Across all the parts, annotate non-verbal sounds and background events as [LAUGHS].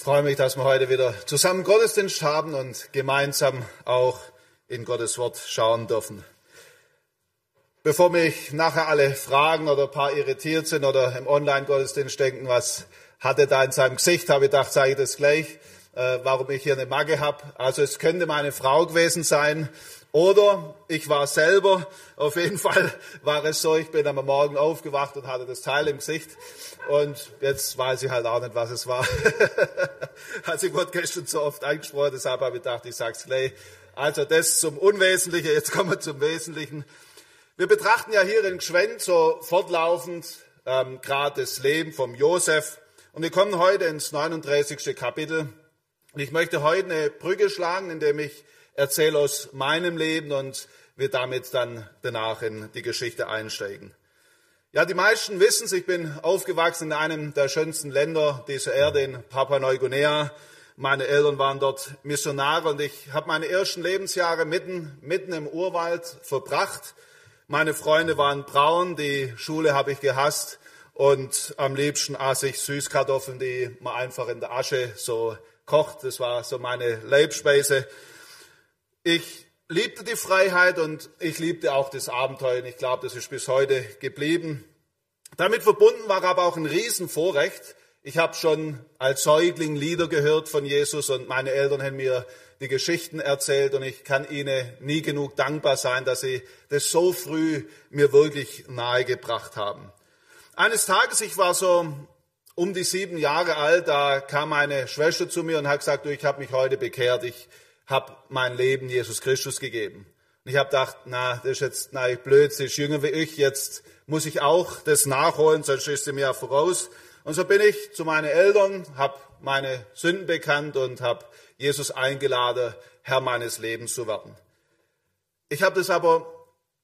Ich freue mich, dass wir heute wieder zusammen Gottesdienst haben und gemeinsam auch in Gottes Wort schauen dürfen. Bevor mich nachher alle fragen oder ein paar irritiert sind oder im Online-Gottesdienst denken, was hat er da in seinem Gesicht, habe ich gedacht, sage ich das gleich, äh, warum ich hier eine Magge habe. Also es könnte meine Frau gewesen sein oder ich war selber, auf jeden Fall war es so, ich bin am Morgen aufgewacht und hatte das Teil im Gesicht. Und jetzt weiß ich halt auch nicht, was es war. Hat sich Gott gestern so oft eingesprochen, deshalb habe ich gedacht, ich sag's gleich. Also das zum Unwesentlichen, jetzt kommen wir zum Wesentlichen. Wir betrachten ja hier in Gschwend so fortlaufend ähm, gerade das Leben vom Josef. Und wir kommen heute ins 39. Kapitel. Und ich möchte heute eine Brücke schlagen, indem ich erzähle aus meinem Leben und wir damit dann danach in die Geschichte einsteigen. Ja, die meisten wissen es, ich bin aufgewachsen in einem der schönsten Länder dieser Erde, in Papua-Neuguinea. Meine Eltern waren dort Missionare und ich habe meine ersten Lebensjahre mitten, mitten im Urwald verbracht. Meine Freunde waren braun, die Schule habe ich gehasst und am liebsten aß ich Süßkartoffeln, die man einfach in der Asche so kocht. Das war so meine Leibspeise. Ich liebte die Freiheit und ich liebte auch das Abenteuer. Und ich glaube, das ist bis heute geblieben. Damit verbunden war aber auch ein Riesenvorrecht. Ich habe schon als Säugling Lieder gehört von Jesus und meine Eltern haben mir die Geschichten erzählt und ich kann ihnen nie genug dankbar sein, dass sie das so früh mir wirklich nahegebracht haben. Eines Tages, ich war so um die sieben Jahre alt, da kam meine Schwester zu mir und hat gesagt, du, ich habe mich heute bekehrt, ich habe mein Leben Jesus Christus gegeben. Und ich habe gedacht, na, das ist jetzt na, blöd, sie ist jünger wie ich, jetzt muss ich auch das nachholen, sonst ist sie mir voraus. Und so bin ich zu meinen Eltern, habe meine Sünden bekannt und habe Jesus eingeladen, Herr meines Lebens zu werden. Ich habe das aber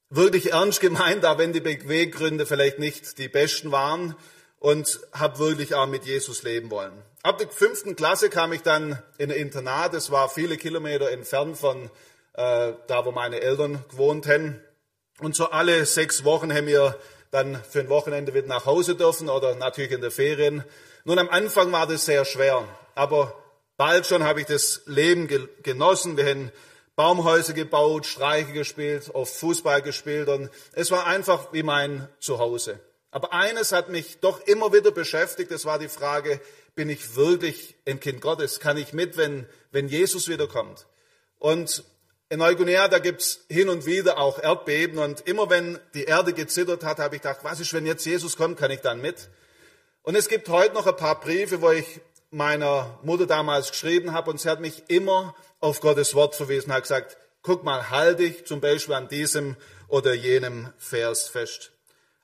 wirklich ernst gemeint, auch wenn die Beweggründe vielleicht nicht die besten waren und habe wirklich auch mit Jesus leben wollen. Ab der fünften Klasse kam ich dann in ein Internat. Es war viele Kilometer entfernt von äh, da, wo meine Eltern gewohnt haben. Und so alle sechs Wochen haben wir dann für ein Wochenende wieder nach Hause dürfen oder natürlich in der Ferien. Nun am Anfang war das sehr schwer, aber bald schon habe ich das Leben genossen. Wir haben Baumhäuser gebaut, Streiche gespielt, oft Fußball gespielt und es war einfach wie mein Zuhause. Aber eines hat mich doch immer wieder beschäftigt, das war die Frage, bin ich wirklich ein Kind Gottes? Kann ich mit, wenn, wenn Jesus wiederkommt? Und in Neuguinea, da gibt's hin und wieder auch Erdbeben und immer wenn die Erde gezittert hat, habe ich gedacht, was ist, wenn jetzt Jesus kommt, kann ich dann mit? Und es gibt heute noch ein paar Briefe, wo ich meiner Mutter damals geschrieben habe und sie hat mich immer auf Gottes Wort verwiesen, hat gesagt, guck mal, halte dich zum Beispiel an diesem oder jenem Vers fest.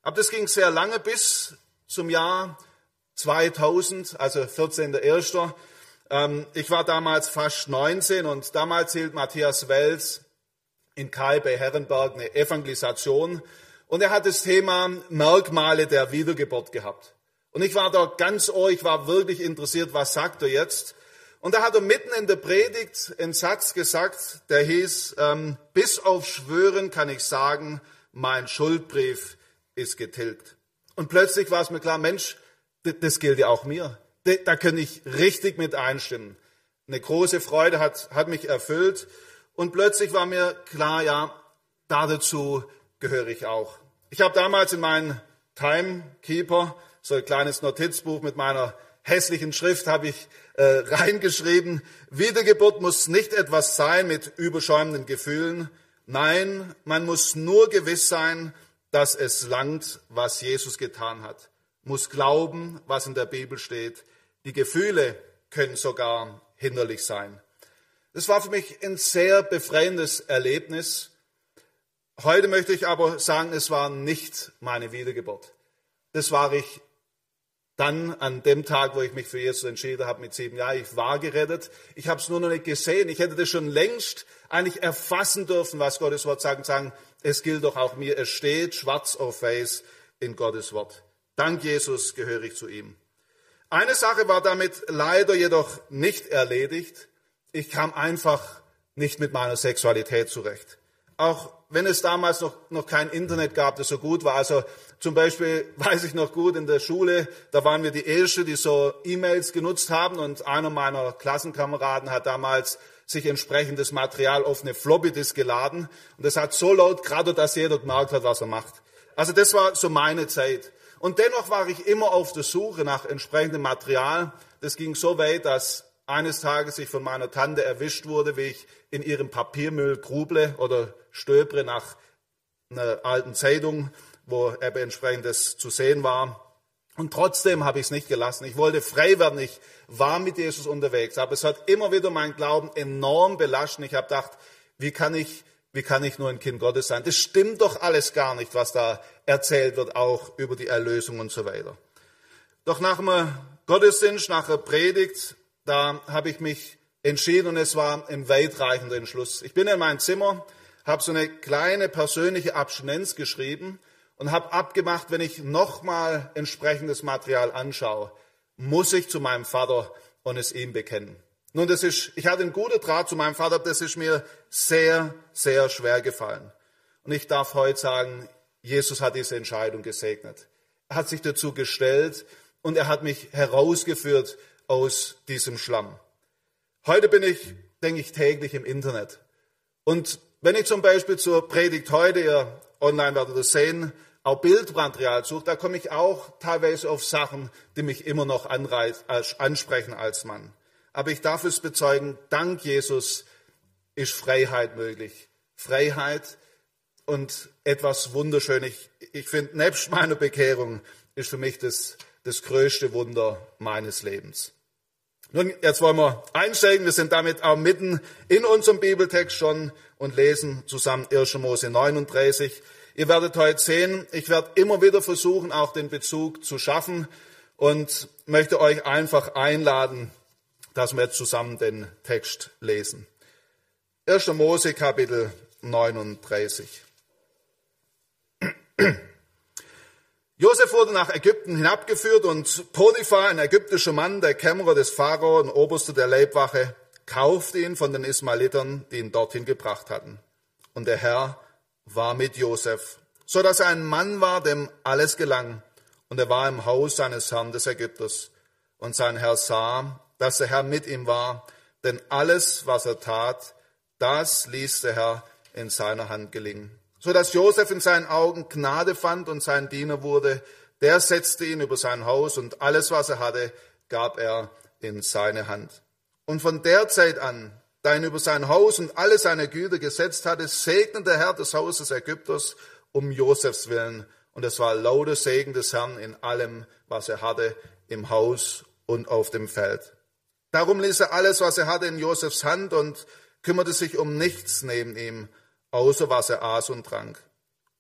Aber das ging sehr lange bis zum Jahr 2000, also 14.01. Ähm, ich war damals fast 19 und damals hielt Matthias Wels in Kai bei Herrenberg eine Evangelisation und er hat das Thema Merkmale der Wiedergeburt gehabt. Und ich war da ganz ohr, ich war wirklich interessiert, was sagt er jetzt? Und da hat er mitten in der Predigt einen Satz gesagt, der hieß, ähm, bis auf Schwören kann ich sagen, mein Schuldbrief ist getilgt. Und plötzlich war es mir klar, Mensch, das gilt ja auch mir. Da kann ich richtig mit einstimmen. Eine große Freude hat, hat mich erfüllt. Und plötzlich war mir klar, ja, dazu gehöre ich auch. Ich habe damals in meinen Timekeeper, so ein kleines Notizbuch mit meiner hässlichen Schrift, habe ich äh, [LAUGHS] reingeschrieben, Wiedergeburt muss nicht etwas sein mit überschäumenden Gefühlen. Nein, man muss nur gewiss sein, dass es langt, was Jesus getan hat. Muss glauben, was in der Bibel steht. Die Gefühle können sogar hinderlich sein. Das war für mich ein sehr befreiendes Erlebnis. Heute möchte ich aber sagen, es war nicht meine Wiedergeburt. Das war ich dann an dem Tag, wo ich mich für Jesus entschieden habe mit sieben Jahren. Ich war gerettet. Ich habe es nur noch nicht gesehen. Ich hätte das schon längst eigentlich erfassen dürfen, was Gottes Wort sagt und sagen, es gilt doch auch mir. Es steht schwarz auf weiß in Gottes Wort. Dank Jesus gehöre ich zu ihm. Eine Sache war damit leider jedoch nicht erledigt. Ich kam einfach nicht mit meiner Sexualität zurecht. Auch wenn es damals noch, noch kein Internet gab, das so gut war. Also zum Beispiel [LAUGHS] weiß ich noch gut in der Schule, da waren wir die Erste, die so E-Mails genutzt haben und einer meiner Klassenkameraden hat damals sich entsprechendes Material auf eine Floppy-Disk geladen und das hat so laut gerade, dass jeder gemerkt hat, was er macht. Also das war so meine Zeit. Und dennoch war ich immer auf der Suche nach entsprechendem Material. Das ging so weit, dass eines Tages ich von meiner Tante erwischt wurde, wie ich in ihrem Papiermüll gruble oder stöbere nach einer alten Zeitung, wo eben entsprechendes zu sehen war. Und trotzdem habe ich es nicht gelassen. Ich wollte frei werden. Ich war mit Jesus unterwegs. Aber es hat immer wieder mein Glauben enorm belastet. Ich habe gedacht, wie kann ich, wie kann ich nur ein Kind Gottes sein? Das stimmt doch alles gar nicht, was da erzählt wird, auch über die Erlösung und so weiter. Doch nach dem Gottesdienst, nach der Predigt, da habe ich mich entschieden und es war ein weitreichender Entschluss. Ich bin in mein Zimmer, habe so eine kleine persönliche Abstinenz geschrieben und habe abgemacht, wenn ich nochmal entsprechendes Material anschaue, muss ich zu meinem Vater und es ihm bekennen. Nun, das ist, ich hatte einen guten Draht zu meinem Vater, das ist mir sehr, sehr schwer gefallen. Und ich darf heute sagen, Jesus hat diese Entscheidung gesegnet. Er hat sich dazu gestellt und er hat mich herausgeführt aus diesem Schlamm. Heute bin ich, denke ich, täglich im Internet. Und wenn ich zum Beispiel zur Predigt heute, ihr online werdet das sehen, auch Bildmaterial suche, da komme ich auch teilweise auf Sachen, die mich immer noch ansprechen als Mann. Aber ich darf es bezeugen, dank Jesus ist Freiheit möglich. Freiheit und etwas Wunderschönes. Ich, ich finde, nebst meiner Bekehrung ist für mich das, das größte Wunder meines Lebens. Nun, jetzt wollen wir einsteigen. Wir sind damit auch mitten in unserem Bibeltext schon und lesen zusammen 1. Mose 39. Ihr werdet heute sehen, ich werde immer wieder versuchen, auch den Bezug zu schaffen und möchte euch einfach einladen, dass wir jetzt zusammen den Text lesen. 1. Mose Kapitel 39. Josef wurde nach Ägypten hinabgeführt und Potiphar, ein ägyptischer Mann, der Kämmerer des Pharao und Oberste der Leibwache, kaufte ihn von den Ismaelitern, die ihn dorthin gebracht hatten. Und der Herr war mit Josef, so dass er ein Mann war, dem alles gelang. Und er war im Haus seines Herrn des Ägypters. Und sein Herr sah, dass der Herr mit ihm war, denn alles, was er tat, das ließ der Herr in seiner Hand gelingen so dass Josef in seinen Augen Gnade fand und sein Diener wurde. Der setzte ihn über sein Haus und alles, was er hatte, gab er in seine Hand. Und von der Zeit an, da ihn über sein Haus und alle seine Güter gesetzt hatte, segnete der Herr des Hauses Ägypters um Josefs willen. Und es war lauter Segen des Herrn in allem, was er hatte, im Haus und auf dem Feld. Darum ließ er alles, was er hatte, in Josefs Hand und kümmerte sich um nichts neben ihm außer was er aß und trank.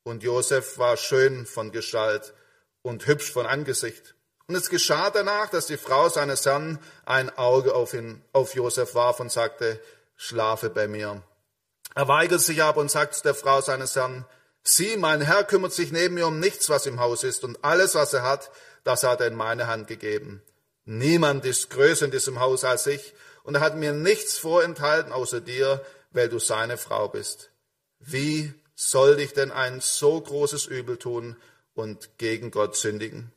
Und Josef war schön von Gestalt und hübsch von Angesicht. Und es geschah danach, dass die Frau seines Herrn ein Auge auf ihn, auf Josef warf und sagte, schlafe bei mir. Er weigerte sich aber und sagte zu der Frau seines Herrn, sieh, mein Herr kümmert sich neben mir um nichts, was im Haus ist, und alles, was er hat, das hat er in meine Hand gegeben. Niemand ist größer in diesem Haus als ich, und er hat mir nichts vorenthalten außer dir, weil du seine Frau bist. Wie soll dich denn ein so großes Übel tun und gegen Gott sündigen?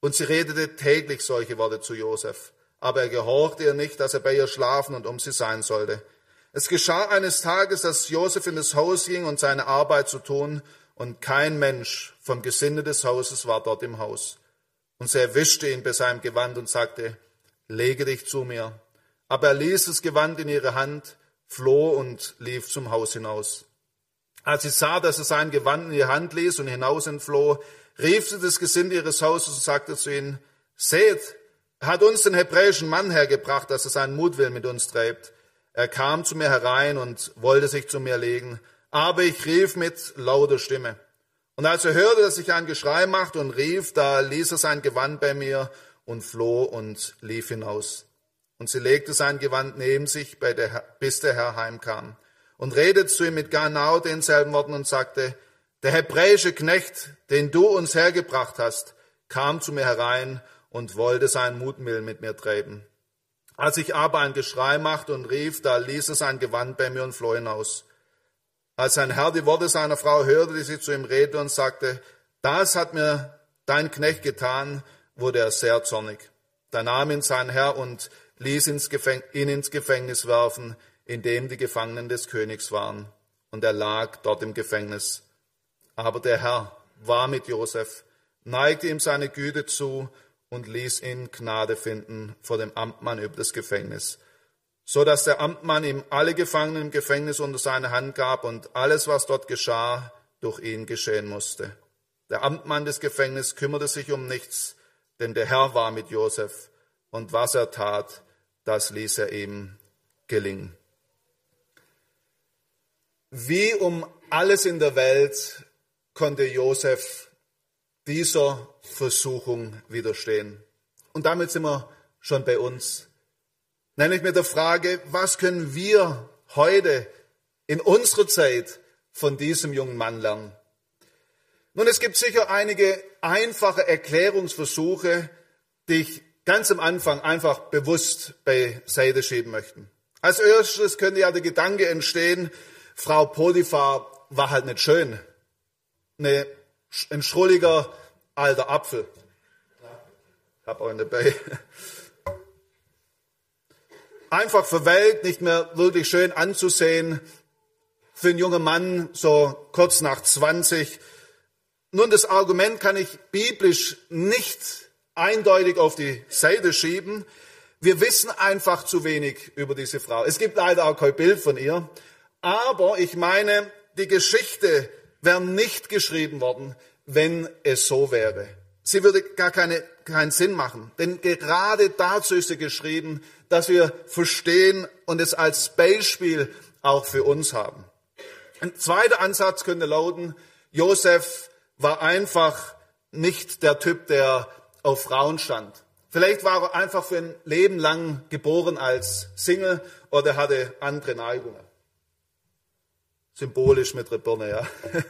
Und sie redete täglich solche Worte zu Josef, aber er gehorchte ihr nicht, dass er bei ihr schlafen und um sie sein sollte. Es geschah eines Tages, dass Josef in das Haus ging und seine Arbeit zu tun, und kein Mensch vom Gesinde des Hauses war dort im Haus. Und sie erwischte ihn bei seinem Gewand und sagte, lege dich zu mir. Aber er ließ das Gewand in ihre Hand, floh und lief zum Haus hinaus. Als sie sah, dass er sein Gewand in die Hand ließ und hinaus entfloh, rief sie das Gesinde ihres Hauses und sagte zu ihnen, seht, er hat uns den hebräischen Mann hergebracht, dass er seinen Mutwillen mit uns treibt. Er kam zu mir herein und wollte sich zu mir legen, aber ich rief mit lauter Stimme. Und als er hörte, dass ich ein Geschrei machte und rief, da ließ er sein Gewand bei mir und floh und lief hinaus. Und sie legte sein Gewand neben sich, bis der Herr heimkam und redet zu ihm mit genau denselben Worten und sagte, der hebräische Knecht, den du uns hergebracht hast, kam zu mir herein und wollte sein Mutmill mit mir treiben. Als ich aber ein Geschrei machte und rief, da ließ er sein Gewand bei mir und floh hinaus. Als sein Herr die Worte seiner Frau hörte, die sie zu ihm redete und sagte, das hat mir dein Knecht getan, wurde er sehr zornig. Da nahm ihn sein Herr und ließ ihn ins Gefängnis werfen, in dem die Gefangenen des Königs waren. Und er lag dort im Gefängnis. Aber der Herr war mit Josef, neigte ihm seine Güte zu und ließ ihn Gnade finden vor dem Amtmann über das Gefängnis, so dass der Amtmann ihm alle Gefangenen im Gefängnis unter seine Hand gab und alles, was dort geschah, durch ihn geschehen musste. Der Amtmann des Gefängnisses kümmerte sich um nichts, denn der Herr war mit Josef und was er tat, das ließ er ihm gelingen. Wie um alles in der Welt konnte Josef dieser Versuchung widerstehen. Und damit sind wir schon bei uns. Nämlich mit der Frage, was können wir heute in unserer Zeit von diesem jungen Mann lernen? Nun, es gibt sicher einige einfache Erklärungsversuche, die ich ganz am Anfang einfach bewusst beiseite schieben möchte. Als erstes könnte ja der Gedanke entstehen, Frau Potiphar war halt nicht schön. Eine, ein schrulliger alter Apfel. Ich habe einen dabei. [LAUGHS] Einfach verwelkt, nicht mehr wirklich schön anzusehen. Für einen jungen Mann so kurz nach 20. Nun, das Argument kann ich biblisch nicht eindeutig auf die Seite schieben. Wir wissen einfach zu wenig über diese Frau. Es gibt leider auch kein Bild von ihr. Aber ich meine, die Geschichte wäre nicht geschrieben worden, wenn es so wäre. Sie würde gar keine, keinen Sinn machen. Denn gerade dazu ist sie geschrieben, dass wir verstehen und es als Beispiel auch für uns haben. Ein zweiter Ansatz könnte lauten, Josef war einfach nicht der Typ, der auf Frauen stand. Vielleicht war er einfach für ein Leben lang geboren als Single oder hatte andere Neigungen. Symbolisch mit der Birne, ja. [LAUGHS]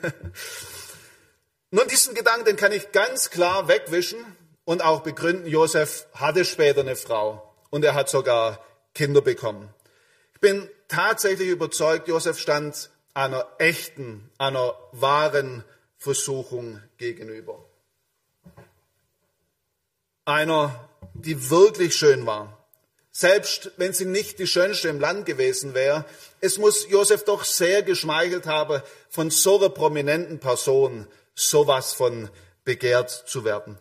Nun, diesen Gedanken kann ich ganz klar wegwischen und auch begründen. Josef hatte später eine Frau und er hat sogar Kinder bekommen. Ich bin tatsächlich überzeugt, Josef stand einer echten, einer wahren Versuchung gegenüber. Einer, die wirklich schön war. Selbst wenn sie nicht die schönste im Land gewesen wäre, es muss Josef doch sehr geschmeichelt haben, von so einer prominenten Person sowas von begehrt zu werden.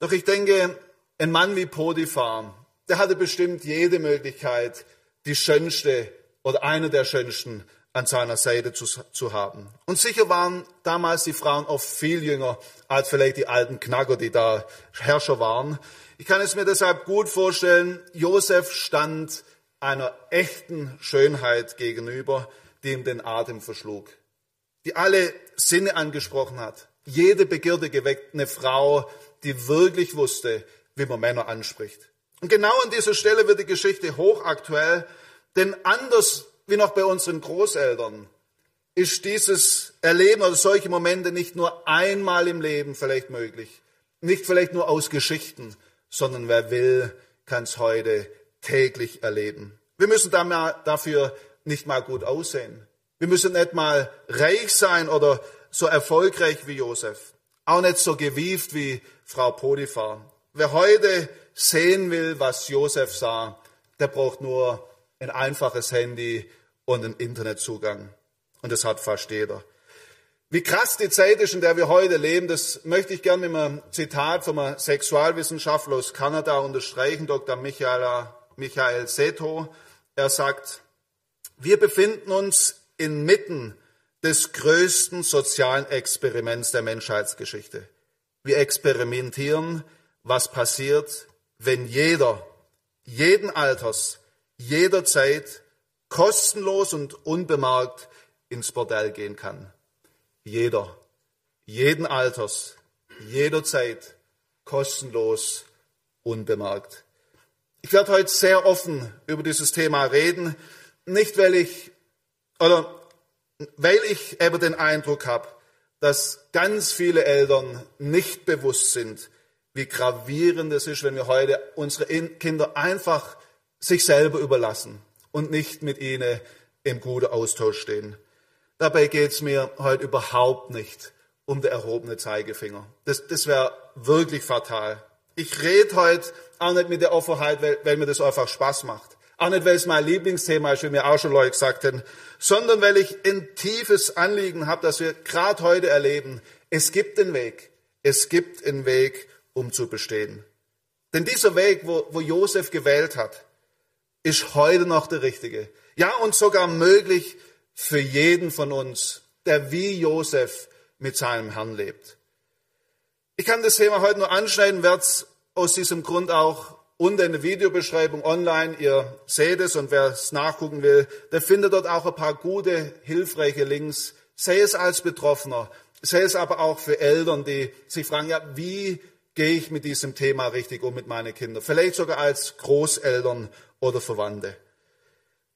Doch ich denke, ein Mann wie Potiphar, der hatte bestimmt jede Möglichkeit, die schönste oder eine der schönsten an seiner Seite zu, zu, haben. Und sicher waren damals die Frauen oft viel jünger als vielleicht die alten Knacker, die da Herrscher waren. Ich kann es mir deshalb gut vorstellen, Josef stand einer echten Schönheit gegenüber, die ihm den Atem verschlug die alle Sinne angesprochen hat. Jede Begierde geweckt eine Frau, die wirklich wusste, wie man Männer anspricht. Und genau an dieser Stelle wird die Geschichte hochaktuell, denn anders wie noch bei unseren Großeltern ist dieses Erleben oder solche Momente nicht nur einmal im Leben vielleicht möglich, nicht vielleicht nur aus Geschichten, sondern wer will, kann es heute täglich erleben. Wir müssen dafür nicht mal gut aussehen. Wir müssen nicht mal reich sein oder so erfolgreich wie Josef. Auch nicht so gewieft wie Frau Potiphar. Wer heute sehen will, was Josef sah, der braucht nur ein einfaches Handy und einen Internetzugang. Und das hat fast jeder. Wie krass die Zeit ist, in der wir heute leben, das möchte ich gerne mit einem Zitat von einem Sexualwissenschaftler aus Kanada unterstreichen, Dr. Michael, Michael Seto. Er sagt, wir befinden uns inmitten des größten sozialen Experiments der Menschheitsgeschichte. Wir experimentieren, was passiert, wenn jeder, jeden Alters, jederzeit kostenlos und unbemerkt ins Bordell gehen kann. Jeder, jeden Alters, jederzeit kostenlos, unbemerkt. Ich werde heute sehr offen über dieses Thema reden, nicht weil ich oder weil ich eben den Eindruck habe, dass ganz viele Eltern nicht bewusst sind, wie gravierend es ist, wenn wir heute unsere Kinder einfach sich selber überlassen und nicht mit ihnen im guten Austausch stehen. Dabei geht es mir heute überhaupt nicht um den erhobene Zeigefinger. Das, das wäre wirklich fatal. Ich rede heute auch nicht mit der Offenheit, weil, weil mir das einfach Spaß macht. Auch nicht, weil es mein Lieblingsthema ist, wie mir auch schon Leute gesagt haben, sondern weil ich ein tiefes Anliegen habe, dass wir gerade heute erleben, es gibt einen Weg. Es gibt einen Weg, um zu bestehen. Denn dieser Weg, wo, wo Josef gewählt hat, ist heute noch der richtige. Ja, und sogar möglich für jeden von uns, der wie Josef mit seinem Herrn lebt. Ich kann das Thema heute nur anschneiden, werde es aus diesem Grund auch unter in der Videobeschreibung online, ihr seht es und wer es nachgucken will, der findet dort auch ein paar gute, hilfreiche Links, sei es als Betroffener, sei es aber auch für Eltern, die sich fragen, ja, wie gehe ich mit diesem Thema richtig um mit meinen Kindern? Vielleicht sogar als Großeltern oder Verwandte.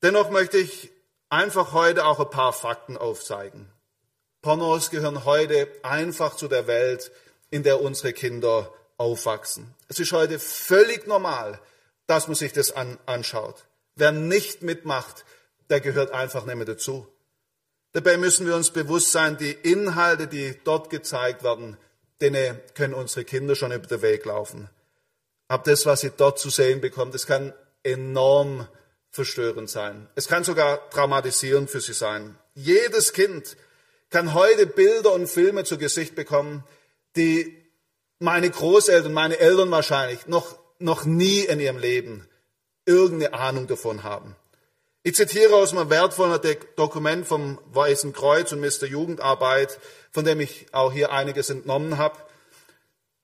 Dennoch möchte ich einfach heute auch ein paar Fakten aufzeigen. Pornos gehören heute einfach zu der Welt, in der unsere Kinder aufwachsen. Es ist heute völlig normal, dass man sich das an, anschaut. Wer nicht mitmacht, der gehört einfach nicht mehr dazu. Dabei müssen wir uns bewusst sein, die Inhalte, die dort gezeigt werden, denen können unsere Kinder schon über den Weg laufen. Aber das, was sie dort zu sehen bekommen, das kann enorm verstörend sein. Es kann sogar traumatisierend für sie sein. Jedes Kind kann heute Bilder und Filme zu Gesicht bekommen, die meine Großeltern, meine Eltern wahrscheinlich noch, noch nie in ihrem Leben irgendeine Ahnung davon haben. Ich zitiere aus einem wertvollen Dokument vom Weißen Kreuz und Mr. Jugendarbeit, von dem ich auch hier einiges entnommen habe.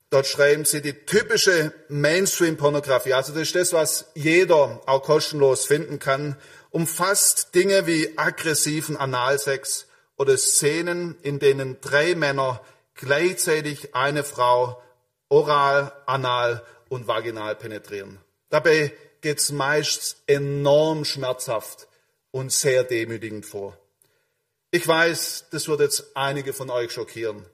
Dort schreiben sie, die typische Mainstream-Pornografie, also das ist das, was jeder auch kostenlos finden kann, umfasst Dinge wie aggressiven Analsex oder Szenen, in denen drei Männer gleichzeitig eine Frau oral, anal und vaginal penetrieren. Dabei geht es meist enorm schmerzhaft und sehr demütigend vor. Ich weiß, das wird jetzt einige von euch schockieren.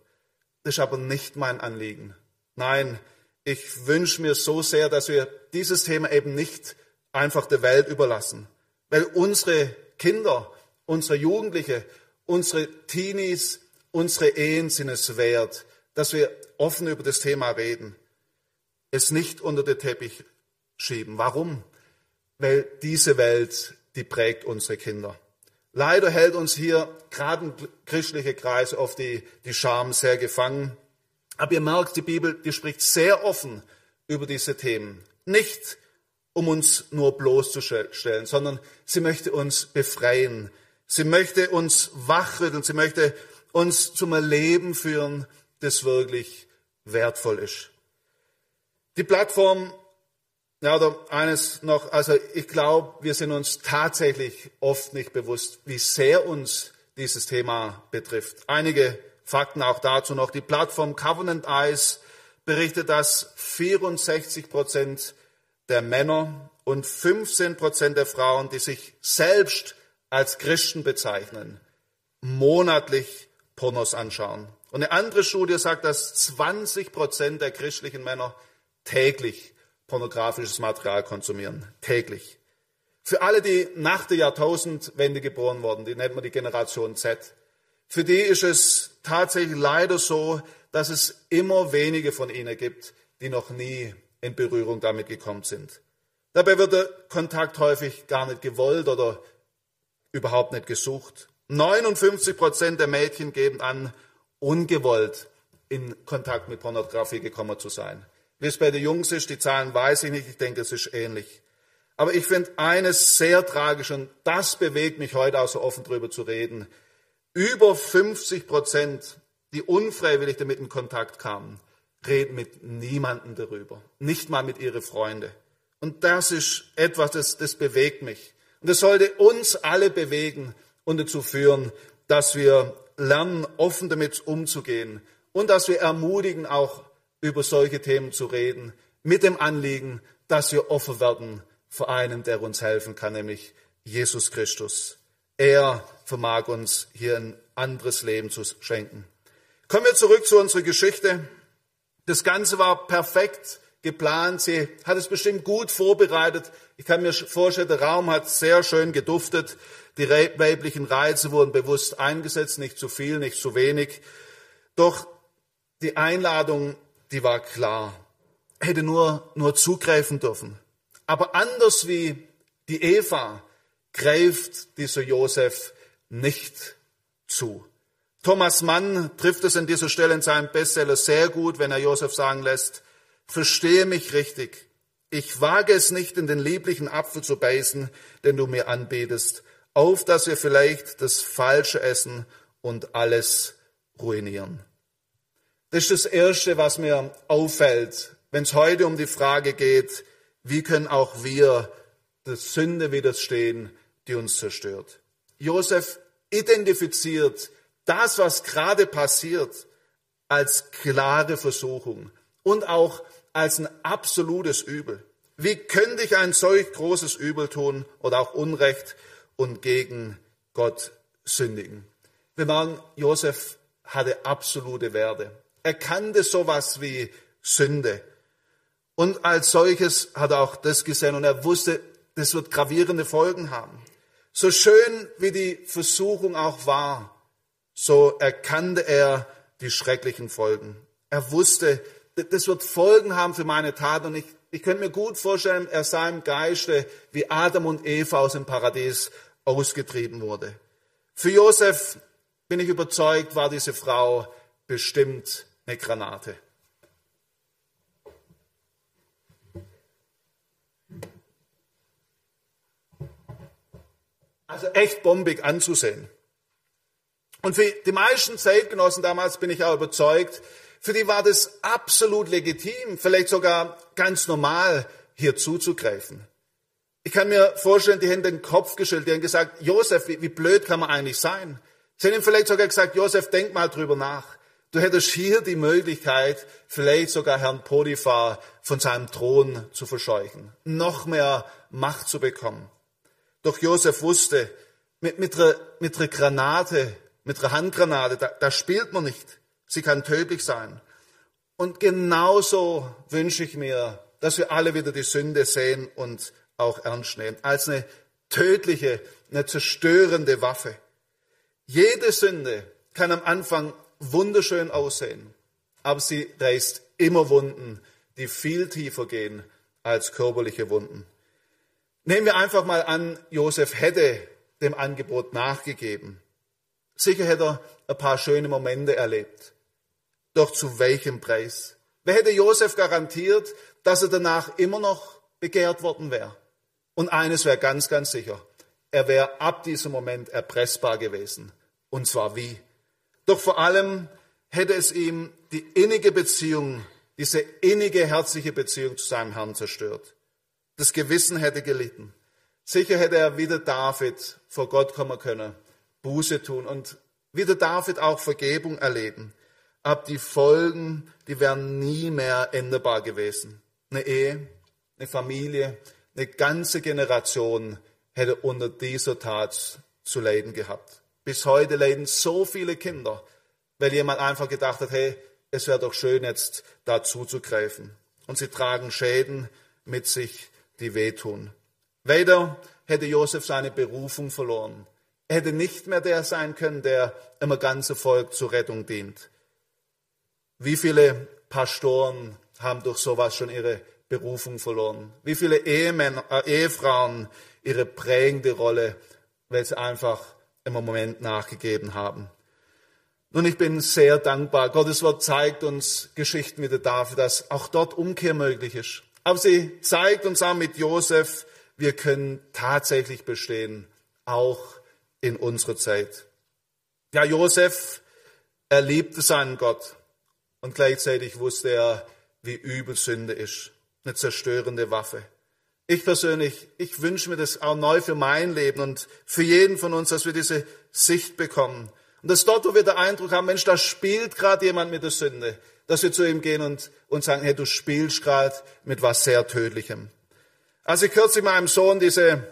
Das ist aber nicht mein Anliegen. Nein, ich wünsche mir so sehr, dass wir dieses Thema eben nicht einfach der Welt überlassen, weil unsere Kinder, unsere Jugendliche, unsere Teenies, unsere Ehen sind es wert, dass wir offen über das Thema reden, es nicht unter den Teppich schieben. Warum? Weil diese Welt, die prägt unsere Kinder. Leider hält uns hier gerade christliche Kreise oft die, die Scham sehr gefangen. Aber ihr merkt, die Bibel, die spricht sehr offen über diese Themen. Nicht, um uns nur bloßzustellen, sondern sie möchte uns befreien. Sie möchte uns wachrütteln. Sie möchte uns zum Erleben führen, das wirklich wertvoll ist. Die Plattform, ja, oder eines noch, also ich glaube, wir sind uns tatsächlich oft nicht bewusst, wie sehr uns dieses Thema betrifft. Einige Fakten auch dazu noch. Die Plattform Covenant Eyes berichtet, dass 64 Prozent der Männer und 15 Prozent der Frauen, die sich selbst als Christen bezeichnen, monatlich Pornos anschauen. Und eine andere Studie sagt, dass 20 Prozent der christlichen Männer täglich pornografisches Material konsumieren. Täglich. Für alle, die nach der Jahrtausendwende geboren wurden, die nennt man die Generation Z, für die ist es tatsächlich leider so, dass es immer wenige von ihnen gibt, die noch nie in Berührung damit gekommen sind. Dabei wird der Kontakt häufig gar nicht gewollt oder überhaupt nicht gesucht. 59 Prozent der Mädchen geben an, ungewollt in Kontakt mit Pornografie gekommen zu sein. Wie es bei den Jungs ist, die Zahlen weiß ich nicht, ich denke, es ist ähnlich. Aber ich finde eines sehr tragisch und das bewegt mich heute auch so offen drüber zu reden. Über 50 Prozent, die unfreiwillig damit in Kontakt kamen, reden mit niemandem darüber. Nicht mal mit ihren Freunden. Und das ist etwas, das, das bewegt mich. Und das sollte uns alle bewegen und dazu führen, dass wir lernen, offen damit umzugehen und dass wir ermutigen, auch über solche Themen zu reden, mit dem Anliegen, dass wir offen werden für einen, der uns helfen kann, nämlich Jesus Christus. Er vermag uns hier ein anderes Leben zu schenken. Kommen wir zurück zu unserer Geschichte. Das Ganze war perfekt geplant, sie hat es bestimmt gut vorbereitet. Ich kann mir vorstellen, der Raum hat sehr schön geduftet. Die weiblichen Reize wurden bewusst eingesetzt, nicht zu viel, nicht zu wenig. Doch die Einladung, die war klar. Hätte nur, nur zugreifen dürfen. Aber anders wie die Eva greift dieser Josef nicht zu. Thomas Mann trifft es an dieser Stelle in seinem Bestseller sehr gut, wenn er Josef sagen lässt, verstehe mich richtig. Ich wage es nicht, in den lieblichen Apfel zu beißen, den du mir anbetest, auf dass wir vielleicht das Falsche essen und alles ruinieren. Das ist das Erste, was mir auffällt, wenn es heute um die Frage geht, wie können auch wir der Sünde widerstehen, die uns zerstört. Josef identifiziert das, was gerade passiert, als klare Versuchung und auch als ein absolutes Übel. Wie könnte ich ein solch großes Übel tun oder auch Unrecht und gegen Gott sündigen? Wir merken, Josef hatte absolute Werte. Er kannte sowas wie Sünde. Und als solches hat er auch das gesehen und er wusste, das wird gravierende Folgen haben. So schön wie die Versuchung auch war, so erkannte er die schrecklichen Folgen. Er wusste, das wird Folgen haben für meine Taten. Und ich, ich könnte mir gut vorstellen, er sah im Geiste, wie Adam und Eva aus dem Paradies ausgetrieben wurde. Für Josef, bin ich überzeugt, war diese Frau bestimmt eine Granate. Also echt bombig anzusehen. Und für die meisten Zeitgenossen damals bin ich auch überzeugt, für die war das absolut legitim, vielleicht sogar ganz normal, hier zuzugreifen. Ich kann mir vorstellen, die haben den Kopf geschüttelt, die haben gesagt, Josef, wie, wie blöd kann man eigentlich sein? Sie haben vielleicht sogar gesagt, Josef, denk mal drüber nach. Du hättest hier die Möglichkeit, vielleicht sogar Herrn Potiphar von seinem Thron zu verscheuchen, noch mehr Macht zu bekommen. Doch Josef wusste, mit, mit, einer, mit einer Granate mit einer Handgranate, da, da spielt man nicht. Sie kann tödlich sein. Und genauso wünsche ich mir, dass wir alle wieder die Sünde sehen und auch ernst nehmen, als eine tödliche, eine zerstörende Waffe. Jede Sünde kann am Anfang wunderschön aussehen, aber sie reißt immer Wunden, die viel tiefer gehen als körperliche Wunden. Nehmen wir einfach mal an, Josef hätte dem Angebot nachgegeben. Sicher hätte er ein paar schöne Momente erlebt. Doch zu welchem Preis? Wer hätte Josef garantiert, dass er danach immer noch begehrt worden wäre? Und eines wäre ganz, ganz sicher. Er wäre ab diesem Moment erpressbar gewesen. Und zwar wie? Doch vor allem hätte es ihm die innige Beziehung, diese innige, herzliche Beziehung zu seinem Herrn zerstört. Das Gewissen hätte gelitten. Sicher hätte er wieder David vor Gott kommen können Buße tun und wie der David auch Vergebung erleben. Aber die Folgen, die wären nie mehr änderbar gewesen. Eine Ehe, eine Familie, eine ganze Generation hätte unter dieser Tat zu leiden gehabt. Bis heute leiden so viele Kinder, weil jemand einfach gedacht hat, hey, es wäre doch schön, jetzt da zuzugreifen. Und sie tragen Schäden mit sich, die wehtun. Weiter hätte Josef seine Berufung verloren. Er hätte nicht mehr der sein können, der immer ganze Volk zur Rettung dient. Wie viele Pastoren haben durch sowas schon ihre Berufung verloren? Wie viele Ehemänner, äh, Ehefrauen ihre prägende Rolle, weil sie einfach im Moment nachgegeben haben? Nun, ich bin sehr dankbar. Gottes Wort zeigt uns Geschichten wie der David, dass auch dort Umkehr möglich ist. Aber sie zeigt uns auch mit Josef, wir können tatsächlich bestehen, auch in unserer Zeit. Ja, Josef erlebte seinen Gott und gleichzeitig wusste er, wie übel Sünde ist. Eine zerstörende Waffe. Ich persönlich, ich wünsche mir das auch neu für mein Leben und für jeden von uns, dass wir diese Sicht bekommen. Und dass dort, wo wir den Eindruck haben, Mensch, da spielt gerade jemand mit der Sünde, dass wir zu ihm gehen und, und sagen, hey, du spielst gerade mit was sehr Tödlichem. Als ich kürzlich meinem Sohn diese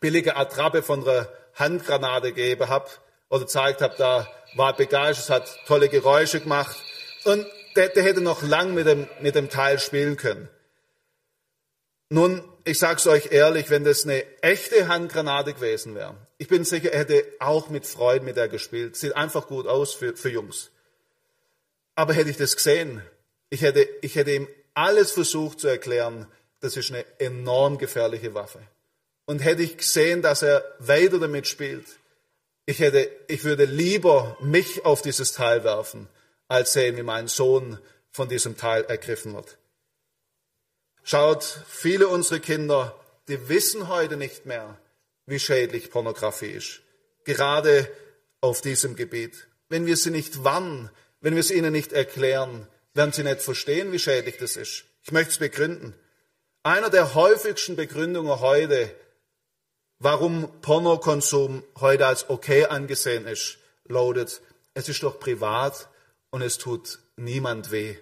billige Attrappe von einer Handgranate gegeben habe oder gezeigt habe, da war begeistert, hat tolle Geräusche gemacht. Und der, der hätte noch lang mit dem, mit dem Teil spielen können. Nun, ich sag's euch ehrlich, wenn das eine echte Handgranate gewesen wäre, ich bin sicher, er hätte auch mit Freude mit der gespielt. Sieht einfach gut aus für, für Jungs. Aber hätte ich das gesehen, ich hätte, ich hätte ihm alles versucht zu erklären, das ist eine enorm gefährliche Waffe. Und hätte ich gesehen, dass er weiter damit spielt, ich, hätte, ich würde lieber mich auf dieses Teil werfen, als sehen, wie mein Sohn von diesem Teil ergriffen wird. Schaut, viele unserer Kinder, die wissen heute nicht mehr, wie schädlich Pornografie ist. Gerade auf diesem Gebiet. Wenn wir sie nicht warnen, wenn wir es ihnen nicht erklären, werden sie nicht verstehen, wie schädlich das ist. Ich möchte es begründen. Einer der häufigsten Begründungen heute, warum Pornokonsum heute als okay angesehen ist, lautet, es ist doch privat und es tut niemand weh.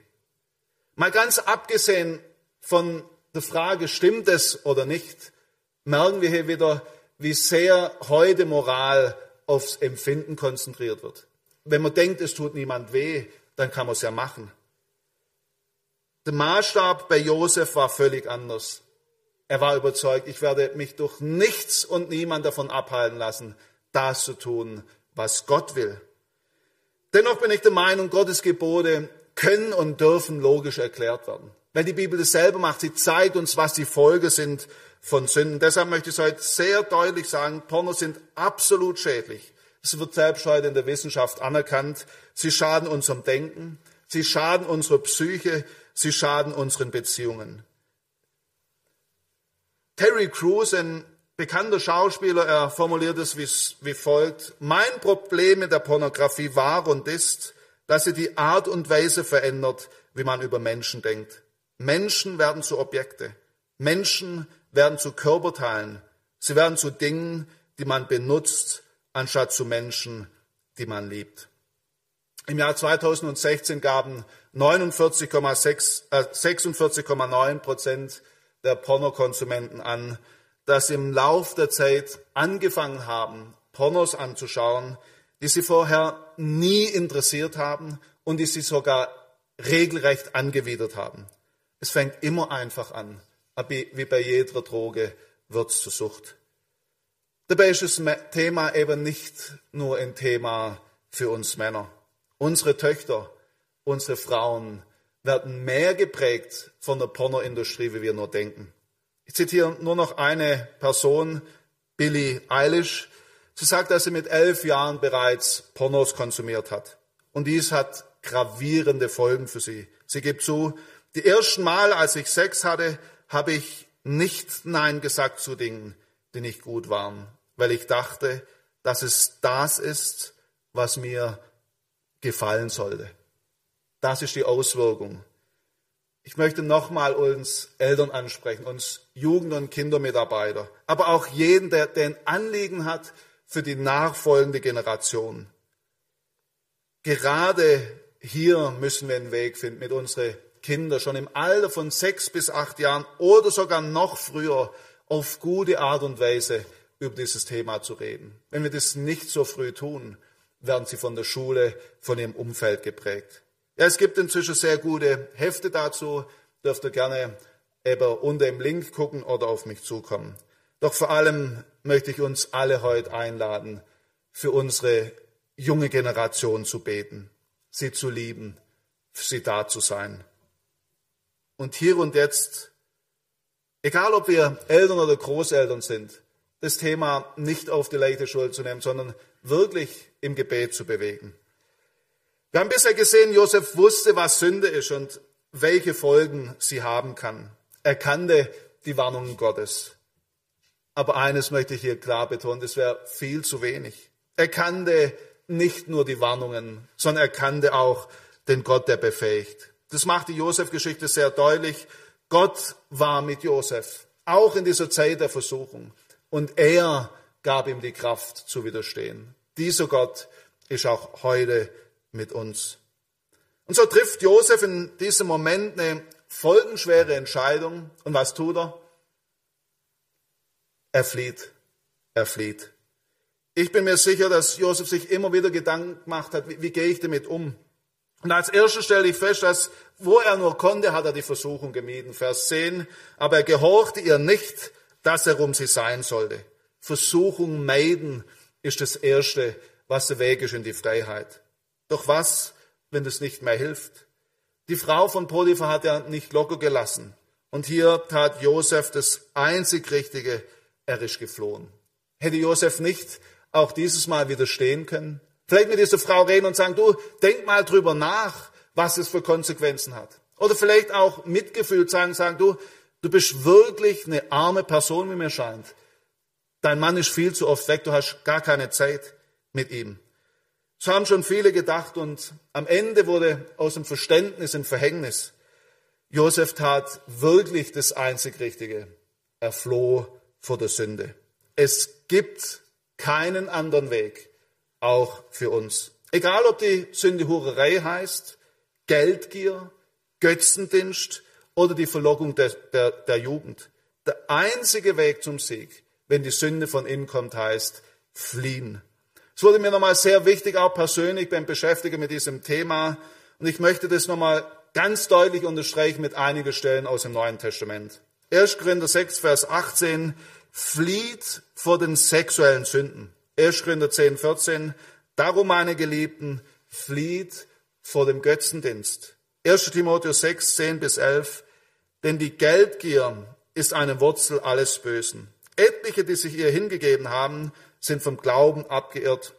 Mal ganz abgesehen von der Frage, stimmt es oder nicht, merken wir hier wieder, wie sehr heute Moral aufs Empfinden konzentriert wird. Wenn man denkt, es tut niemand weh, dann kann man es ja machen. Der Maßstab bei Josef war völlig anders. Er war überzeugt, ich werde mich durch nichts und niemand davon abhalten lassen, das zu tun, was Gott will. Dennoch bin ich der Meinung, Gottes Gebote können und dürfen logisch erklärt werden. Weil die Bibel das selber macht. Sie zeigt uns, was die Folge sind von Sünden. Deshalb möchte ich heute sehr deutlich sagen, Pornos sind absolut schädlich. Es wird selbst heute in der Wissenschaft anerkannt. Sie schaden unserem Denken. Sie schaden unserer Psyche. Sie schaden unseren Beziehungen. Terry Crews, ein bekannter Schauspieler, er formuliert es wie, wie folgt. Mein Problem mit der Pornografie war und ist, dass sie die Art und Weise verändert, wie man über Menschen denkt. Menschen werden zu Objekte. Menschen werden zu Körperteilen. Sie werden zu Dingen, die man benutzt, anstatt zu Menschen, die man liebt. Im Jahr 2016 gaben 49,6, äh, 46,9 Prozent der Pornokonsumenten an, dass sie im Lauf der Zeit angefangen haben, Pornos anzuschauen, die sie vorher nie interessiert haben und die sie sogar regelrecht angewidert haben. Es fängt immer einfach an, wie bei jeder Droge wird es zur Sucht. Dabei ist das Thema eben nicht nur ein Thema für uns Männer. Unsere Töchter, unsere Frauen werden mehr geprägt von der Pornoindustrie, wie wir nur denken. Ich zitiere nur noch eine Person, Billie Eilish. Sie sagt, dass sie mit elf Jahren bereits Pornos konsumiert hat. Und dies hat gravierende Folgen für sie. Sie gibt zu, die ersten Mal, als ich Sex hatte, habe ich nicht Nein gesagt zu Dingen, die nicht gut waren, weil ich dachte, dass es das ist, was mir gefallen sollte. Das ist die Auswirkung. Ich möchte nochmal uns Eltern ansprechen, uns Jugend- und Kindermitarbeiter, aber auch jeden, der, der ein Anliegen hat für die nachfolgende Generation. Gerade hier müssen wir einen Weg finden mit unseren Kinder schon im Alter von sechs bis acht Jahren oder sogar noch früher auf gute Art und Weise über dieses Thema zu reden. Wenn wir das nicht so früh tun, werden sie von der Schule, von ihrem Umfeld geprägt. Ja, es gibt inzwischen sehr gute Hefte dazu, dürft ihr gerne eben unter dem Link gucken oder auf mich zukommen. Doch vor allem möchte ich uns alle heute einladen, für unsere junge Generation zu beten, sie zu lieben, für sie da zu sein und hier und jetzt, egal ob wir Eltern oder Großeltern sind, das Thema nicht auf die leichte Schuld zu nehmen, sondern wirklich im Gebet zu bewegen. Wir haben bisher gesehen, Josef wusste, was Sünde ist und welche Folgen sie haben kann. Er kannte die Warnungen Gottes. Aber eines möchte ich hier klar betonen, das wäre viel zu wenig. Er kannte nicht nur die Warnungen, sondern er kannte auch den Gott, der befähigt. Das macht die Josef-Geschichte sehr deutlich. Gott war mit Josef, auch in dieser Zeit der Versuchung. Und er gab ihm die Kraft zu widerstehen. Dieser Gott ist auch heute mit uns. Und so trifft Josef in diesem Moment eine folgenschwere Entscheidung. Und was tut er? Er flieht. Er flieht. Ich bin mir sicher, dass Josef sich immer wieder Gedanken gemacht hat, wie, wie gehe ich damit um? Und als erstes stelle ich fest, dass wo er nur konnte, hat er die Versuchung gemieden. Vers 10. Aber er gehorchte ihr nicht, dass er um sie sein sollte. Versuchung meiden ist das Erste, was der Weg ist in die Freiheit. Doch was, wenn das nicht mehr hilft? Die Frau von Potiphar hat ja nicht locker gelassen. Und hier tat Josef das einzig Richtige, er ist geflohen. Hätte Josef nicht auch dieses Mal widerstehen können? Vielleicht mit dieser Frau reden und sagen, du, denk mal drüber nach, was es für Konsequenzen hat. Oder vielleicht auch mitgefühlt sagen, sagen, du, du bist wirklich eine arme Person, wie mir scheint. Dein Mann ist viel zu oft weg, du hast gar keine Zeit mit ihm. So haben schon viele gedacht und am Ende wurde aus dem Verständnis ein Verhängnis. Josef tat wirklich das einzig Richtige. Er floh vor der Sünde. Es gibt keinen anderen Weg, auch für uns. Egal, ob die Sünde Hurerei heißt, Geldgier, Götzendienst oder die Verlockung der, der, der Jugend. Der einzige Weg zum Sieg, wenn die Sünde von innen kommt, heißt fliehen es wurde mir nochmal sehr wichtig, auch persönlich beim Beschäftigen mit diesem Thema. Und ich möchte das nochmal ganz deutlich unterstreichen mit einigen Stellen aus dem Neuen Testament. 1. Korinther 6, Vers 18, flieht vor den sexuellen Sünden. 1. Korinther 10, 14, darum meine Geliebten, flieht vor dem Götzendienst. 1. Timotheus 6, 10 bis 11, denn die Geldgier ist eine Wurzel alles Bösen. Etliche, die sich ihr hingegeben haben, sind vom Glauben abgeirrt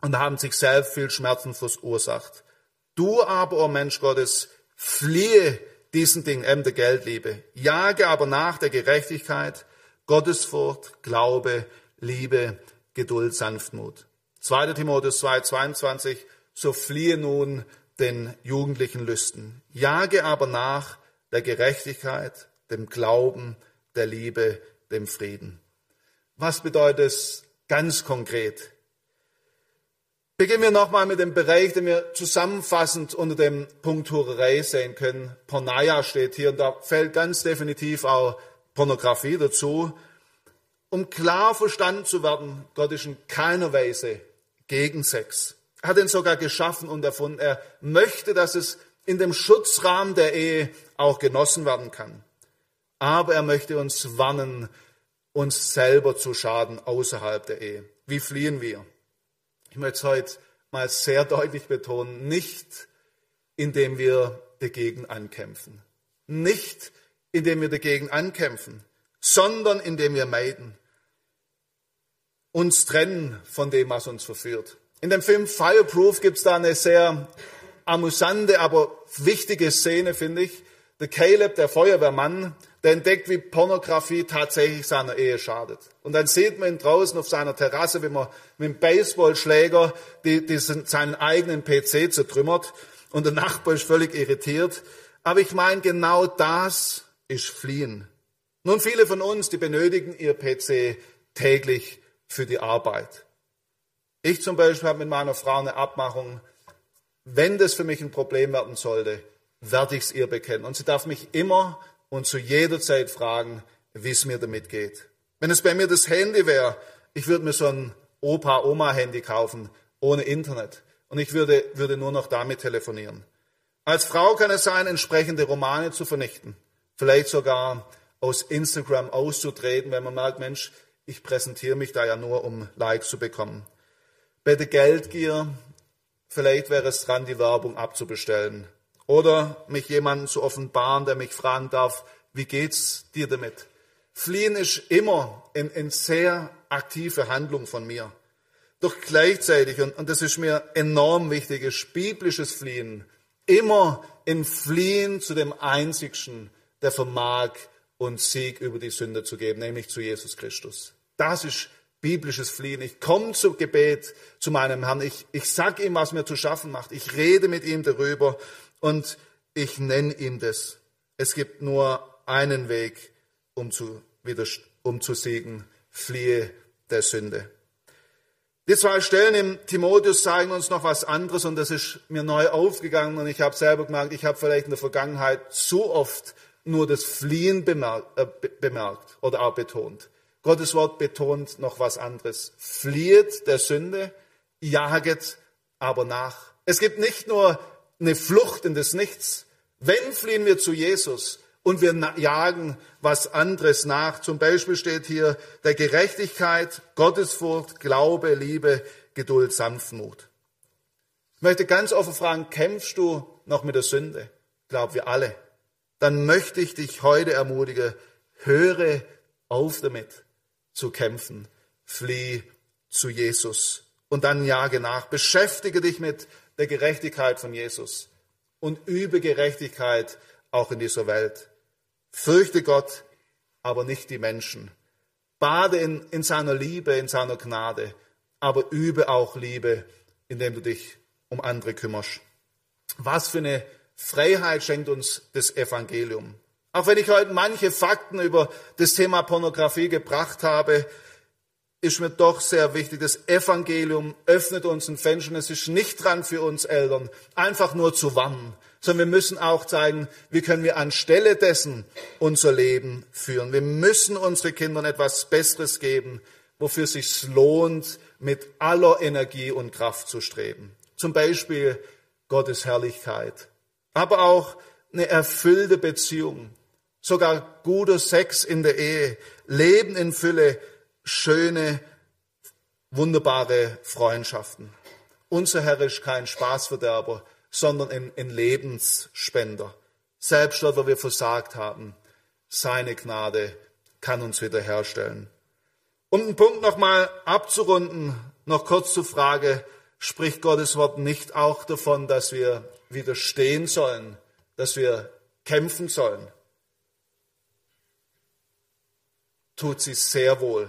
und haben sich selbst viel Schmerzen verursacht. Du aber, o oh Mensch Gottes, fliehe diesen Dingen, eben der Geldliebe. Jage aber nach der Gerechtigkeit, Gottesfurcht, Glaube, Liebe, Geduld, Sanftmut. 2. Timotheus 2, 22, so fliehe nun den jugendlichen Lüsten. Jage aber nach der Gerechtigkeit, dem Glauben, der Liebe, dem Frieden. Was bedeutet es, Ganz konkret. Beginnen wir nochmal mit dem Bereich, den wir zusammenfassend unter dem Punkt Hurerei sehen können. Pornaya steht hier und da fällt ganz definitiv auch Pornografie dazu. Um klar verstanden zu werden, Gott ist in keiner Weise gegen Sex. Er hat ihn sogar geschaffen und erfunden. Er möchte, dass es in dem Schutzrahmen der Ehe auch genossen werden kann. Aber er möchte uns warnen, uns selber zu schaden außerhalb der Ehe. Wie fliehen wir? Ich möchte es heute mal sehr deutlich betonen, nicht indem wir dagegen ankämpfen. Nicht indem wir dagegen ankämpfen, sondern indem wir meiden. Uns trennen von dem, was uns verführt. In dem Film Fireproof gibt es da eine sehr amüsante, aber wichtige Szene, finde ich. Der Caleb, der Feuerwehrmann, der entdeckt, wie Pornografie tatsächlich seiner Ehe schadet. Und dann sieht man ihn draußen auf seiner Terrasse, wie man mit dem Baseballschläger die, die seinen eigenen PC zertrümmert. Und der Nachbar ist völlig irritiert. Aber ich meine, genau das ist Fliehen. Nun, viele von uns, die benötigen ihr PC täglich für die Arbeit. Ich zum Beispiel habe mit meiner Frau eine Abmachung, wenn das für mich ein Problem werden sollte, werde ich es ihr bekennen. Und sie darf mich immer und zu jeder Zeit fragen, wie es mir damit geht. Wenn es bei mir das Handy wäre, ich würde mir so ein Opa-Oma-Handy kaufen, ohne Internet. Und ich würde, würde nur noch damit telefonieren. Als Frau kann es sein, entsprechende Romane zu vernichten. Vielleicht sogar aus Instagram auszutreten, wenn man merkt, Mensch, ich präsentiere mich da ja nur, um Likes zu bekommen. Bei der Geldgier, vielleicht wäre es dran, die Werbung abzubestellen. Oder mich jemandem zu offenbaren, der mich fragen darf, wie geht's dir damit? Fliehen ist immer eine, sehr aktive Handlung von mir. Doch gleichzeitig, und, und das ist mir enorm wichtig, ist biblisches Fliehen immer in Fliehen zu dem Einzigsten, der vermag, uns Sieg über die Sünde zu geben, nämlich zu Jesus Christus. Das ist biblisches Fliehen. Ich komme zum Gebet zu meinem Herrn. Ich, ich sag ihm, was mir zu schaffen macht. Ich rede mit ihm darüber und ich nenne ihm das. Es gibt nur einen Weg, um zu, um zu siegen. Fliehe der Sünde. Die zwei Stellen im Timotheus zeigen uns noch was anderes und das ist mir neu aufgegangen und ich habe selber gemerkt, ich habe vielleicht in der Vergangenheit zu oft nur das Fliehen bemerkt, äh, bemerkt oder auch betont. Gottes Wort betont noch was anderes. Flieht der Sünde, jaget aber nach. Es gibt nicht nur eine Flucht in das Nichts. Wenn fliehen wir zu Jesus und wir jagen was anderes nach. Zum Beispiel steht hier der Gerechtigkeit, Gottesfurcht, Glaube, Liebe, Geduld, Sanftmut. Ich möchte ganz offen fragen, kämpfst du noch mit der Sünde? Glauben wir alle. Dann möchte ich dich heute ermutigen, höre auf damit zu kämpfen. Flieh zu Jesus und dann jage nach. Beschäftige dich mit der Gerechtigkeit von Jesus und übe Gerechtigkeit auch in dieser Welt. Fürchte Gott, aber nicht die Menschen. Bade in, in seiner Liebe, in seiner Gnade, aber übe auch Liebe, indem du dich um andere kümmerst. Was für eine Freiheit schenkt uns das Evangelium. Auch wenn ich heute manche Fakten über das Thema Pornografie gebracht habe, ist mir doch sehr wichtig, das Evangelium öffnet uns ein Fenster. Es ist nicht dran für uns Eltern, einfach nur zu warnen, sondern wir müssen auch zeigen, wie können wir anstelle dessen unser Leben führen. Wir müssen unseren Kindern etwas Besseres geben, wofür es sich lohnt, mit aller Energie und Kraft zu streben. Zum Beispiel Gottes Herrlichkeit, aber auch eine erfüllte Beziehung, sogar guter Sex in der Ehe, Leben in Fülle, schöne, wunderbare Freundschaften. Unser Herr ist kein Spaßverderber, sondern ein, ein Lebensspender. Selbst dort, wo wir versagt haben, seine Gnade kann uns wiederherstellen. Um den Punkt nochmal abzurunden, noch kurz zur Frage, spricht Gottes Wort nicht auch davon, dass wir widerstehen sollen, dass wir kämpfen sollen? Tut sie sehr wohl.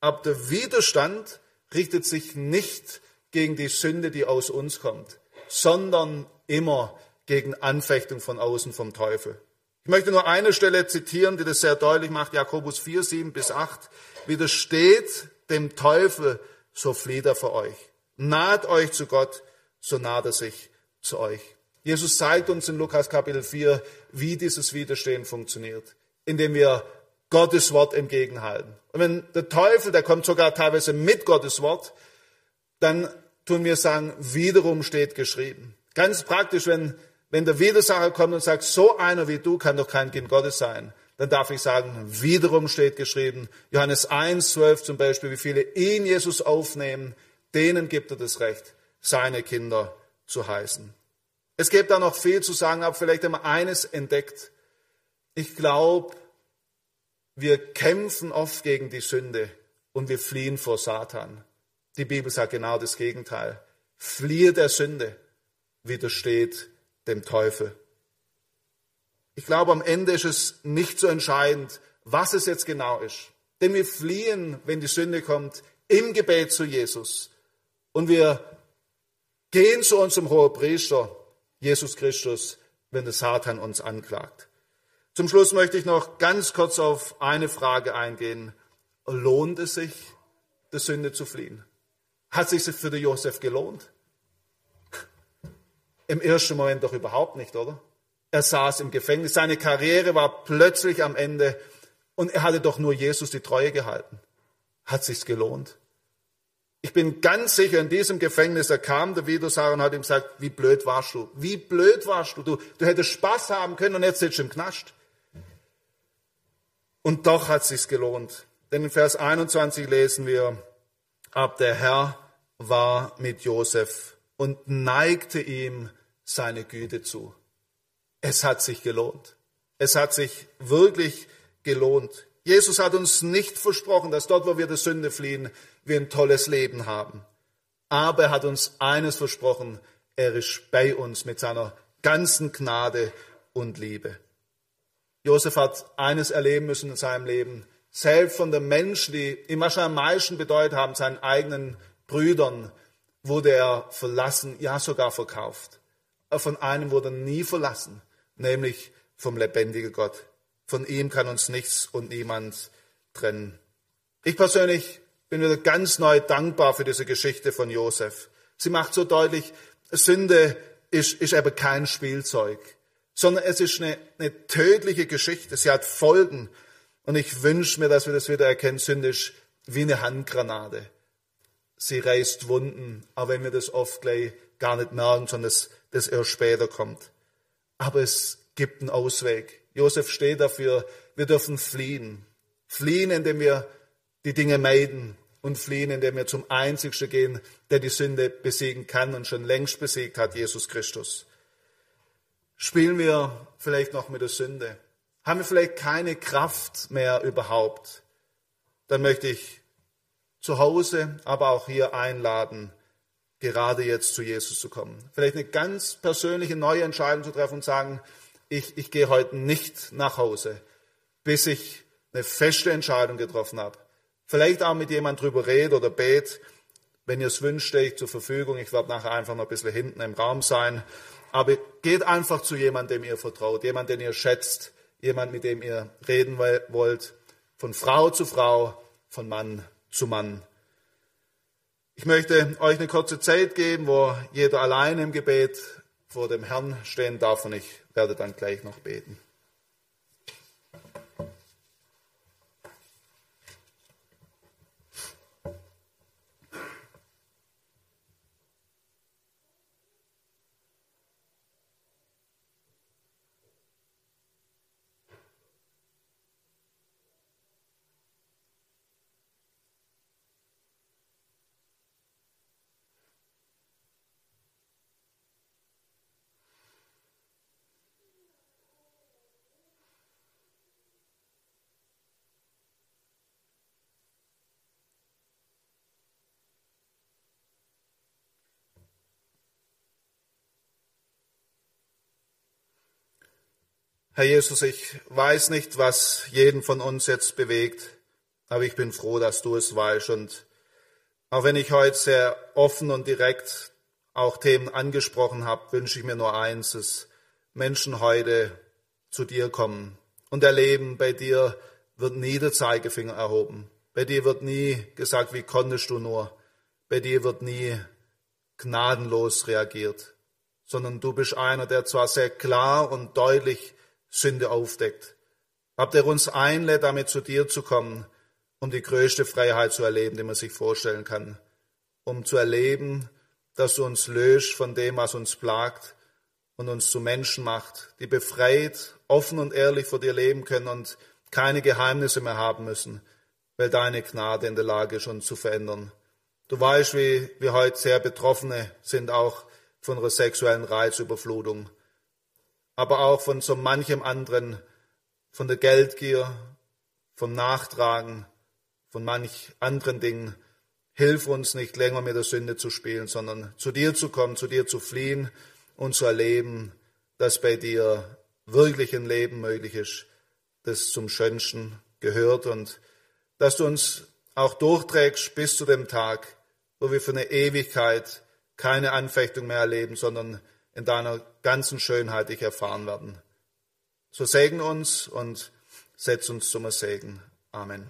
Aber der Widerstand richtet sich nicht gegen die Sünde, die aus uns kommt, sondern immer gegen Anfechtung von außen vom Teufel. Ich möchte nur eine Stelle zitieren, die das sehr deutlich macht, Jakobus 4, 7 bis 8. Widersteht dem Teufel, so flieht er vor euch. Naht euch zu Gott, so naht er sich zu euch. Jesus zeigt uns in Lukas Kapitel 4, wie dieses Widerstehen funktioniert, indem wir Gottes Wort entgegenhalten. Und wenn der Teufel, der kommt sogar teilweise mit Gottes Wort, dann tun wir sagen, wiederum steht geschrieben. Ganz praktisch, wenn, wenn der Widersacher kommt und sagt, so einer wie du kann doch kein Kind Gottes sein, dann darf ich sagen, wiederum steht geschrieben. Johannes 1, 12 zum Beispiel, wie viele ihn Jesus aufnehmen, denen gibt er das Recht, seine Kinder zu heißen. Es gibt da noch viel zu sagen, aber vielleicht wir eines entdeckt. Ich glaube, wir kämpfen oft gegen die Sünde und wir fliehen vor Satan. Die Bibel sagt genau das Gegenteil. Fliehe der Sünde, widersteht dem Teufel. Ich glaube, am Ende ist es nicht so entscheidend, was es jetzt genau ist. Denn wir fliehen, wenn die Sünde kommt, im Gebet zu Jesus. Und wir gehen zu unserem Hohepriester, Jesus Christus, wenn der Satan uns anklagt. Zum Schluss möchte ich noch ganz kurz auf eine Frage eingehen. Lohnt es sich, der Sünde zu fliehen? Hat sich für den Josef gelohnt? Im ersten Moment doch überhaupt nicht, oder? Er saß im Gefängnis, seine Karriere war plötzlich am Ende und er hatte doch nur Jesus die Treue gehalten. Hat sich's gelohnt? Ich bin ganz sicher, in diesem Gefängnis, da kam der Widersacher und hat ihm gesagt, wie blöd warst du? Wie blöd warst du? Du, du hättest Spaß haben können und jetzt sitzt du im Knast. Und doch hat sich's gelohnt. Denn in Vers 21 lesen wir, ab der Herr war mit Josef und neigte ihm seine Güte zu. Es hat sich gelohnt. Es hat sich wirklich gelohnt. Jesus hat uns nicht versprochen, dass dort, wo wir der Sünde fliehen, wir ein tolles Leben haben. Aber er hat uns eines versprochen, er ist bei uns mit seiner ganzen Gnade und Liebe. Josef hat eines erleben müssen in seinem Leben. Selbst von den Menschen, die ihm wahrscheinlich am meisten bedeutet haben, seinen eigenen Brüdern, wurde er verlassen, ja sogar verkauft. Von einem wurde er nie verlassen, nämlich vom lebendigen Gott. Von ihm kann uns nichts und niemand trennen. Ich persönlich bin wieder ganz neu dankbar für diese Geschichte von Josef. Sie macht so deutlich, Sünde ist, ist eben kein Spielzeug sondern es ist eine, eine tödliche Geschichte. Sie hat Folgen. Und ich wünsche mir, dass wir das wieder erkennen. Sünde ist wie eine Handgranate. Sie reißt Wunden, auch wenn wir das oft gleich gar nicht merken, sondern es das erst später kommt. Aber es gibt einen Ausweg. Josef steht dafür, wir dürfen fliehen. Fliehen, indem wir die Dinge meiden und fliehen, indem wir zum Einzigsten gehen, der die Sünde besiegen kann und schon längst besiegt hat, Jesus Christus. Spielen wir vielleicht noch mit der Sünde? Haben wir vielleicht keine Kraft mehr überhaupt? Dann möchte ich zu Hause, aber auch hier einladen, gerade jetzt zu Jesus zu kommen. Vielleicht eine ganz persönliche neue Entscheidung zu treffen und sagen, ich, ich gehe heute nicht nach Hause, bis ich eine feste Entscheidung getroffen habe. Vielleicht auch mit jemand drüber rede oder bet. Wenn ihr es wünscht, stehe ich zur Verfügung. Ich werde nachher einfach noch ein bisschen hinten im Raum sein. Aber geht einfach zu jemandem, dem ihr vertraut, jemand, den ihr schätzt, jemand, mit dem ihr reden wollt, von Frau zu Frau, von Mann zu Mann. Ich möchte euch eine kurze Zeit geben, wo jeder allein im Gebet vor dem Herrn stehen darf und ich werde dann gleich noch beten. Herr Jesus, ich weiß nicht, was jeden von uns jetzt bewegt, aber ich bin froh, dass du es weißt. Und auch wenn ich heute sehr offen und direkt auch Themen angesprochen habe, wünsche ich mir nur eins, dass Menschen heute zu dir kommen und erleben, bei dir wird nie der Zeigefinger erhoben. Bei dir wird nie gesagt, wie konntest du nur. Bei dir wird nie gnadenlos reagiert, sondern du bist einer, der zwar sehr klar und deutlich Sünde aufdeckt. Habt er uns einlädt, damit zu dir zu kommen, um die größte Freiheit zu erleben, die man sich vorstellen kann. Um zu erleben, dass du uns löscht von dem, was uns plagt und uns zu Menschen macht, die befreit, offen und ehrlich vor dir leben können und keine Geheimnisse mehr haben müssen, weil deine Gnade in der Lage ist, uns zu verändern. Du weißt, wie wir heute sehr Betroffene sind, auch von einer sexuellen Reizüberflutung aber auch von so manchem anderen, von der Geldgier, vom Nachtragen, von manch anderen Dingen. Hilf uns nicht länger mit der Sünde zu spielen, sondern zu dir zu kommen, zu dir zu fliehen und zu erleben, dass bei dir wirklich ein Leben möglich ist, das zum Schönsten gehört und dass du uns auch durchträgst bis zu dem Tag, wo wir für eine Ewigkeit keine Anfechtung mehr erleben, sondern in deiner ganzen Schönheit dich erfahren werden. So segne uns und setz uns zum Segen. Amen.